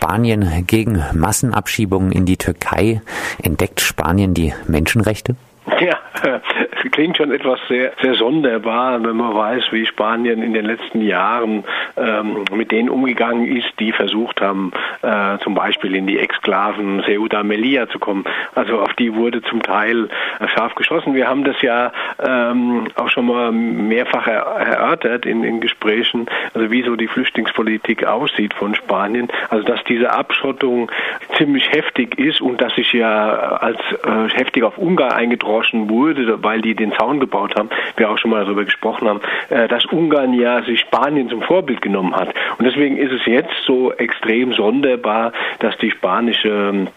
Spanien gegen Massenabschiebungen in die Türkei. Entdeckt Spanien die Menschenrechte? Ja, klingt schon etwas sehr, sehr sonderbar, wenn man weiß, wie Spanien in den letzten Jahren ähm, mit denen umgegangen ist, die versucht haben, äh, zum Beispiel in die Exklaven Ceuta Melilla zu kommen. Also auf die wurde zum Teil äh, scharf geschossen. Wir haben das ja ähm, auch schon mal mehrfach er erörtert in, in Gesprächen, also wie so die Flüchtlingspolitik aussieht von Spanien. Also dass diese Abschottung ziemlich heftig ist und dass sich ja als äh, heftig auf Ungarn eingedroschen wurde, weil die den Zaun gebaut haben, wir auch schon mal darüber gesprochen haben, äh, dass Ungarn ja sich Spanien zum Vorbild genommen hat. Und deswegen ist es jetzt so extrem sonderbar, dass die spanische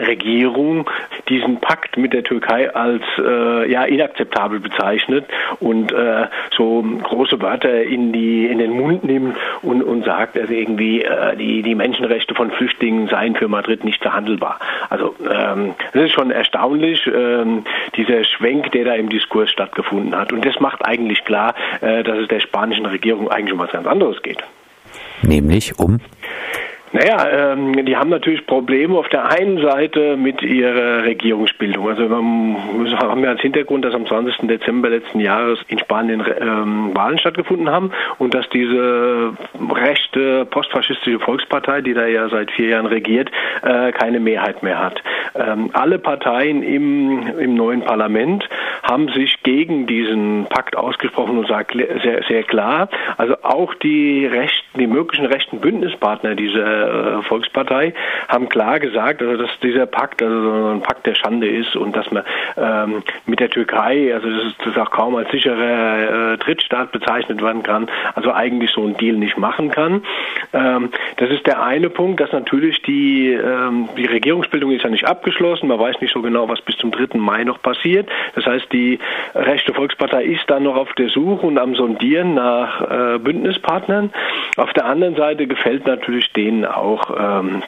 Regierung diesen Pakt mit der Türkei als äh, ja inakzeptabel bezeichnet und äh, so große Wörter in die in den Mund nimmt und und sagt, dass irgendwie äh, die die Menschenrechte von Flüchtlingen seien für Madrid nicht verhandelbar. Also ähm, das ist schon erstaunlich ähm, dieser Schwenk, der da im Diskurs stattgefunden hat und das macht eigentlich klar, äh, dass es der spanischen Regierung eigentlich um was ganz anderes geht. Nämlich um naja, ähm, die haben natürlich Probleme auf der einen Seite mit ihrer Regierungsbildung. Also wir haben ja als Hintergrund, dass am 20. Dezember letzten Jahres in Spanien ähm, Wahlen stattgefunden haben und dass diese rechte postfaschistische Volkspartei, die da ja seit vier Jahren regiert, äh, keine Mehrheit mehr hat. Ähm, alle Parteien im, im neuen Parlament haben sich gegen diesen Pakt ausgesprochen und sagt sehr, sehr klar, also auch die rechten, die möglichen rechten Bündnispartner dieser äh, Volkspartei haben klar gesagt, also dass dieser Pakt also ein Pakt der Schande ist und dass man ähm, mit der Türkei, also das ist, das auch kaum als sicherer äh, Drittstaat bezeichnet werden kann, also eigentlich so ein Deal nicht machen kann. Ähm, das ist der eine Punkt, dass natürlich die, ähm, die Regierungsbildung ist ja nicht abgeschlossen, man weiß nicht so genau, was bis zum 3. Mai noch passiert. Das heißt, die rechte Volkspartei ist dann noch auf der Suche und am Sondieren nach äh, Bündnispartnern. Auf der anderen Seite gefällt natürlich denen auch ähm,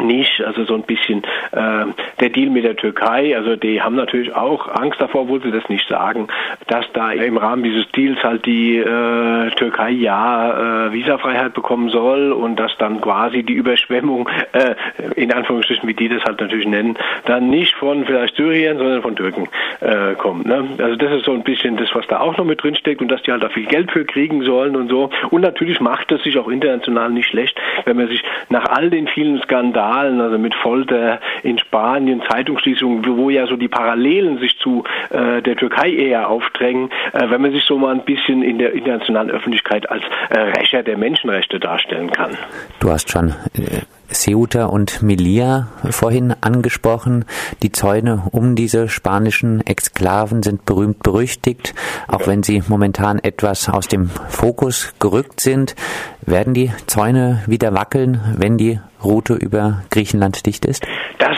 nicht, also so ein bisschen äh, der Deal mit der Türkei, also die haben natürlich auch Angst davor, obwohl sie das nicht sagen, dass da im Rahmen dieses Deals halt die äh, Türkei ja äh, Visafreiheit bekommen soll und dass dann quasi die Überschwemmung, äh, in Anführungsstrichen, wie die das halt natürlich nennen, dann nicht von vielleicht Syrien, sondern von Türken äh, kommt. Ne? Also das ist so ein bisschen das, was da auch noch mit drin steckt und dass die halt da viel Geld für kriegen sollen und so. Und natürlich macht es sich auch international nicht schlecht, wenn man sich nach all den vielen Skandalen Skandalen, also mit Folter in Spanien, Zeitungsschließungen, wo ja so die Parallelen sich zu äh, der Türkei eher aufdrängen, äh, wenn man sich so mal ein bisschen in der internationalen Öffentlichkeit als äh, Rächer der Menschenrechte darstellen kann. Du hast schon äh, Ceuta und Melilla vorhin angesprochen. Die Zäune um diese spanischen Exklaven sind berühmt berüchtigt, auch wenn sie momentan etwas aus dem Fokus gerückt sind. Werden die Zäune wieder wackeln, wenn die Route über Griechenland dicht ist?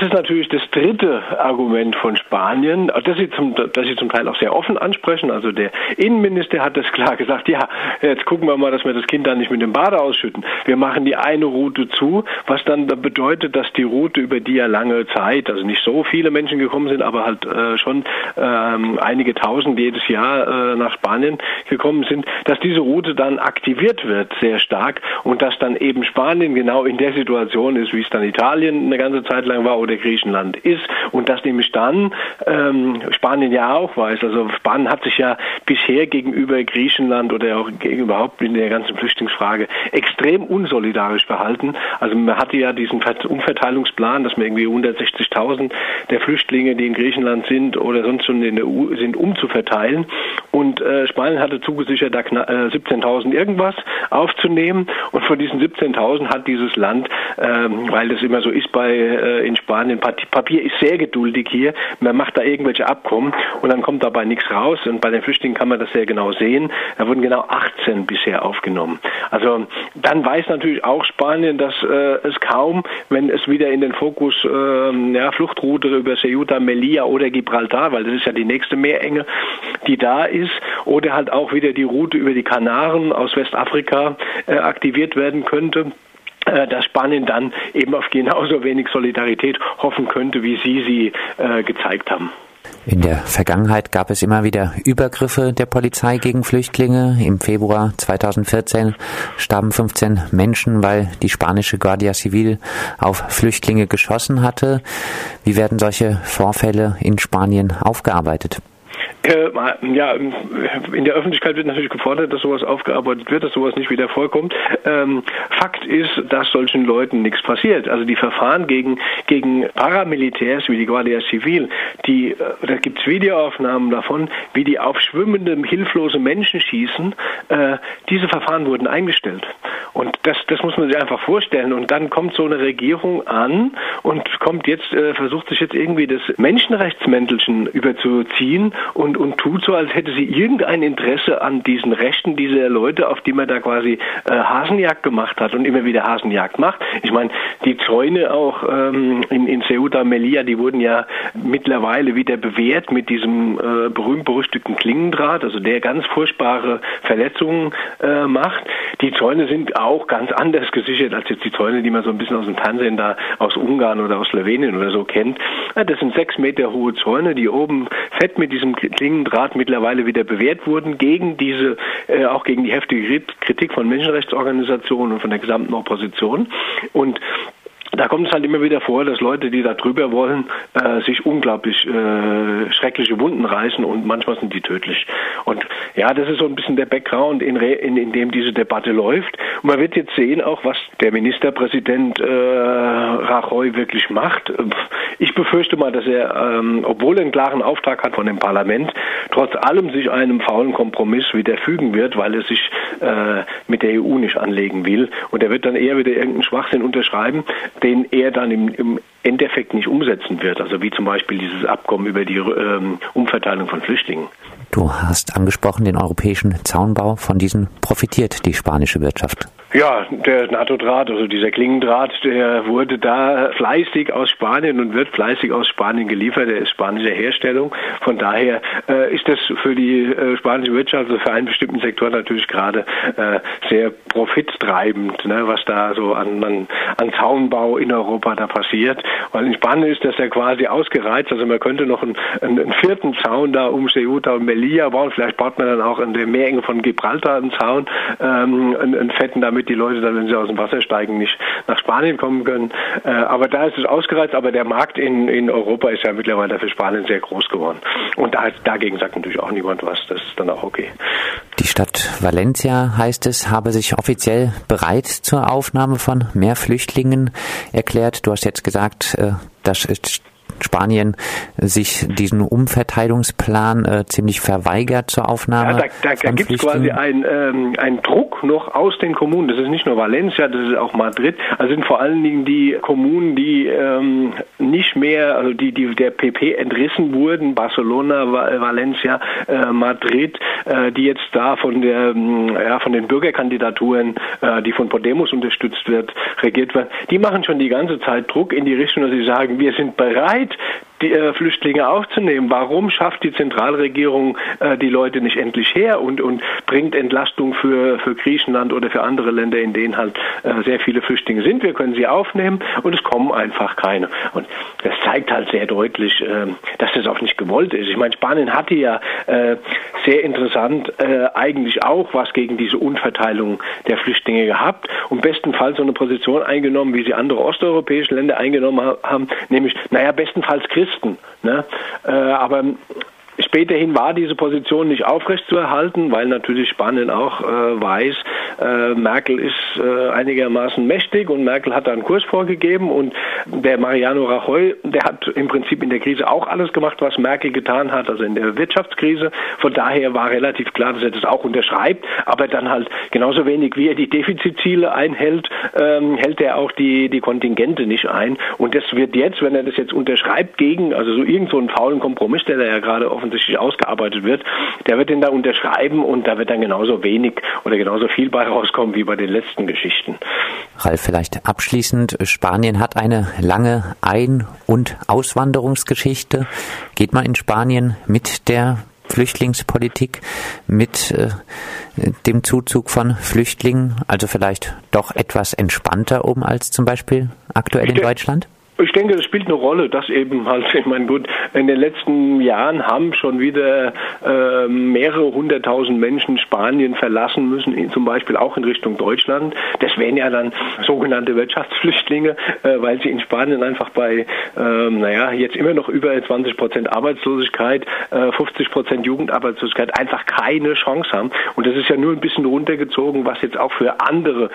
Das ist natürlich das dritte Argument von Spanien, das sie zum, das sie zum Teil auch sehr offen ansprechen. Also der Innenminister hat das klar gesagt, ja, jetzt gucken wir mal, dass wir das Kind dann nicht mit dem Bade ausschütten. Wir machen die eine Route zu, was dann bedeutet, dass die Route, über die ja lange Zeit, also nicht so viele Menschen gekommen sind, aber halt äh, schon ähm, einige tausend jedes Jahr äh, nach Spanien gekommen sind, dass diese Route dann aktiviert wird sehr stark und dass dann eben Spanien genau in der Situation ist, wie es dann Italien eine ganze Zeit lang war oder Griechenland ist und dass nämlich dann ähm, Spanien ja auch weiß, also Spanien hat sich ja bisher gegenüber Griechenland oder auch überhaupt in der ganzen Flüchtlingsfrage extrem unsolidarisch verhalten. Also man hatte ja diesen Umverteilungsplan, dass man irgendwie 160.000 der Flüchtlinge, die in Griechenland sind oder sonst schon in der EU sind, umzuverteilen. Und äh, Spanien hatte zugesichert, da äh, 17.000 irgendwas aufzunehmen. Und von diesen 17.000 hat dieses Land, äh, weil das immer so ist bei äh, in Spanien, Papier ist sehr geduldig hier. Man macht da irgendwelche Abkommen und dann kommt dabei nichts raus. Und bei den Flüchtlingen kann man das sehr genau sehen. Da wurden genau 18 bisher aufgenommen. Also dann weiß natürlich auch Spanien, dass äh, es kaum, wenn es wieder in den Fokus äh, ja, Fluchtroute über Ceuta, Melilla oder Gibraltar, weil das ist ja die nächste Meerenge, die da ist, oder halt auch wieder die Route über die Kanaren aus Westafrika äh, aktiviert werden könnte dass Spanien dann eben auf genauso wenig Solidarität hoffen könnte, wie Sie sie äh, gezeigt haben. In der Vergangenheit gab es immer wieder Übergriffe der Polizei gegen Flüchtlinge. Im Februar 2014 starben 15 Menschen, weil die spanische Guardia Civil auf Flüchtlinge geschossen hatte. Wie werden solche Vorfälle in Spanien aufgearbeitet? Äh, ja, in der Öffentlichkeit wird natürlich gefordert, dass sowas aufgearbeitet wird, dass sowas nicht wieder vorkommt. Ähm, Fakt ist, dass solchen Leuten nichts passiert. Also die Verfahren gegen, gegen Paramilitärs wie die Guardia Civil, die, äh, da gibt's Videoaufnahmen davon, wie die auf schwimmende, hilflose Menschen schießen. Äh, diese Verfahren wurden eingestellt. Und das, das muss man sich einfach vorstellen. Und dann kommt so eine Regierung an und kommt jetzt, äh, versucht sich jetzt irgendwie das Menschenrechtsmäntelchen überzuziehen und, und tut so, als hätte sie irgendein Interesse an diesen Rechten dieser Leute, auf die man da quasi äh, Hasenjagd gemacht hat und immer wieder Hasenjagd macht. Ich meine, die Zäune auch ähm, in, in Ceuta, Melilla, die wurden ja mittlerweile wieder bewährt mit diesem äh, berühmt-berüchtigten Klingendraht, also der ganz furchtbare Verletzungen äh, macht. Die Zäune sind auch ganz anders gesichert als jetzt die Zäune, die man so ein bisschen aus dem Fernsehen da aus Ungarn oder aus Slowenien oder so kennt. Das sind sechs Meter hohe Zäune, die oben fett mit diesem Klingendraht mittlerweile wieder bewährt wurden gegen diese, äh, auch gegen die heftige Kritik von Menschenrechtsorganisationen und von der gesamten Opposition. Und da kommt es halt immer wieder vor, dass Leute, die da drüber wollen, äh, sich unglaublich äh, schreckliche Wunden reißen und manchmal sind die tödlich. Und ja, das ist so ein bisschen der Background, in, in, in dem diese Debatte läuft. Und man wird jetzt sehen, auch was der Ministerpräsident äh, Rajoy wirklich macht. Ich befürchte mal, dass er, ähm, obwohl er einen klaren Auftrag hat von dem Parlament, trotz allem sich einem faulen Kompromiss wieder fügen wird, weil er sich äh, mit der EU nicht anlegen will. Und er wird dann eher wieder irgendeinen Schwachsinn unterschreiben, den er dann im, im Endeffekt nicht umsetzen wird. Also wie zum Beispiel dieses Abkommen über die ähm, Umverteilung von Flüchtlingen. Du hast angesprochen den europäischen Zaunbau. Von diesem profitiert die spanische Wirtschaft. Ja, der NATO-Draht, also dieser Klingendraht, der wurde da fleißig aus Spanien und wird fleißig aus Spanien geliefert. Der ist spanischer Herstellung. Von daher äh, ist das für die äh, spanische Wirtschaft, also für einen bestimmten Sektor natürlich gerade äh, sehr profittreibend, ne, was da so an, an, an Zaunbau in Europa da passiert. Weil in Spanien ist das ja quasi ausgereizt. Also man könnte noch einen, einen, einen vierten Zaun da um Ceuta und Melilla bauen. Vielleicht baut man dann auch in der Meerenge von Gibraltar einen Zaun, ähm, einen, einen fetten damit damit die Leute dann, wenn sie aus dem Wasser steigen, nicht nach Spanien kommen können. Äh, aber da ist es ausgereizt, aber der Markt in, in Europa ist ja mittlerweile für Spanien sehr groß geworden. Und da, dagegen sagt natürlich auch niemand was, das ist dann auch okay. Die Stadt Valencia, heißt es, habe sich offiziell bereit zur Aufnahme von mehr Flüchtlingen erklärt. Du hast jetzt gesagt, äh, das Spanien sich diesen Umverteilungsplan äh, ziemlich verweigert zur Aufnahme. Ja, da da, da gibt es quasi einen ähm, Druck noch aus den Kommunen. Das ist nicht nur Valencia, das ist auch Madrid. Also sind vor allen Dingen die Kommunen, die ähm, nicht mehr, also die, die der PP entrissen wurden, Barcelona, Valencia, äh, Madrid, äh, die jetzt da von der ähm, ja, von den Bürgerkandidaturen, äh, die von Podemos unterstützt wird, regiert werden, die machen schon die ganze Zeit Druck in die Richtung, dass sie sagen, wir sind bereit, right? Die äh, Flüchtlinge aufzunehmen. Warum schafft die Zentralregierung äh, die Leute nicht endlich her und, und bringt Entlastung für, für Griechenland oder für andere Länder, in denen halt äh, sehr viele Flüchtlinge sind? Wir können sie aufnehmen und es kommen einfach keine. Und das zeigt halt sehr deutlich, äh, dass das auch nicht gewollt ist. Ich meine, Spanien hatte ja äh, sehr interessant äh, eigentlich auch was gegen diese Unverteilung der Flüchtlinge gehabt und bestenfalls so eine Position eingenommen, wie sie andere osteuropäische Länder eingenommen haben, nämlich, naja, bestenfalls Christen. Ne? Äh, aber Späterhin war diese Position nicht aufrechtzuerhalten, weil natürlich Spanien auch äh, weiß, äh, Merkel ist äh, einigermaßen mächtig und Merkel hat da einen Kurs vorgegeben und der Mariano Rajoy, der hat im Prinzip in der Krise auch alles gemacht, was Merkel getan hat, also in der Wirtschaftskrise. Von daher war relativ klar, dass er das auch unterschreibt, aber dann halt genauso wenig wie er die Defizitziele einhält, ähm, hält er auch die, die Kontingente nicht ein. Und das wird jetzt, wenn er das jetzt unterschreibt, gegen, also so irgend so einen faulen Kompromiss, der da ja gerade offensichtlich ausgearbeitet wird, der wird den da unterschreiben und da wird dann genauso wenig oder genauso viel bei rauskommen wie bei den letzten Geschichten. Ralf, vielleicht abschließend, Spanien hat eine lange Ein- und Auswanderungsgeschichte. Geht man in Spanien mit der Flüchtlingspolitik, mit äh, dem Zuzug von Flüchtlingen, also vielleicht doch etwas entspannter um als zum Beispiel aktuell in Deutschland? Ich denke, das spielt eine Rolle, dass eben halt, ich meine, gut, in den letzten Jahren haben schon wieder äh, mehrere hunderttausend Menschen Spanien verlassen müssen, zum Beispiel auch in Richtung Deutschland. Das wären ja dann sogenannte Wirtschaftsflüchtlinge, äh, weil sie in Spanien einfach bei, äh, naja, jetzt immer noch über 20 Prozent Arbeitslosigkeit, äh, 50 Prozent Jugendarbeitslosigkeit einfach keine Chance haben. Und das ist ja nur ein bisschen runtergezogen, was jetzt auch für andere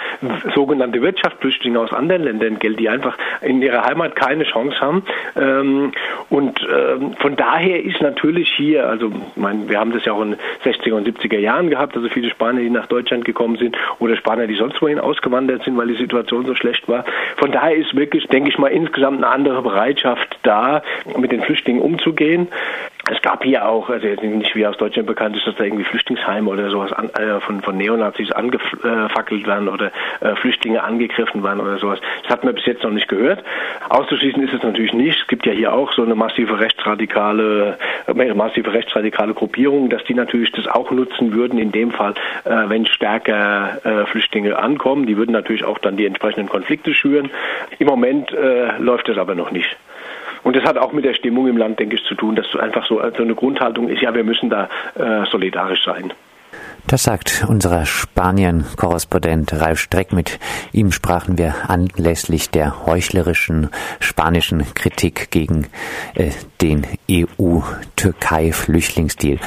sogenannte Wirtschaftsflüchtlinge aus anderen Ländern gilt, die einfach in ihrer Heimat keine Chance haben. Ähm, und ähm, von daher ist natürlich hier, also mein, wir haben das ja auch in den 60er und 70er Jahren gehabt, also viele Spanier, die nach Deutschland gekommen sind oder Spanier, die sonst wohin ausgewandert sind, weil die Situation so schlecht war. Von daher ist wirklich, denke ich mal, insgesamt eine andere Bereitschaft da, mit den Flüchtlingen umzugehen. Es gab hier auch, also nicht wie aus Deutschland bekannt ist, dass da irgendwie Flüchtlingsheime oder sowas an, äh, von, von Neonazis angefackelt werden oder äh, Flüchtlinge angegriffen waren oder sowas. Das hat man bis jetzt noch nicht gehört. Auszuschließen ist es natürlich nicht. Es gibt ja hier auch so eine massive rechtsradikale, äh, massive rechtsradikale Gruppierung, dass die natürlich das auch nutzen würden in dem Fall, äh, wenn stärker äh, Flüchtlinge ankommen. Die würden natürlich auch dann die entsprechenden Konflikte schüren. Im Moment äh, läuft das aber noch nicht. Und das hat auch mit der Stimmung im Land, denke ich, zu tun, dass einfach so also eine Grundhaltung ist, ja, wir müssen da äh, solidarisch sein. Das sagt unser Spanien-Korrespondent Ralf Streck. Mit ihm sprachen wir anlässlich der heuchlerischen spanischen Kritik gegen äh, den EU-Türkei-Flüchtlingsdeal.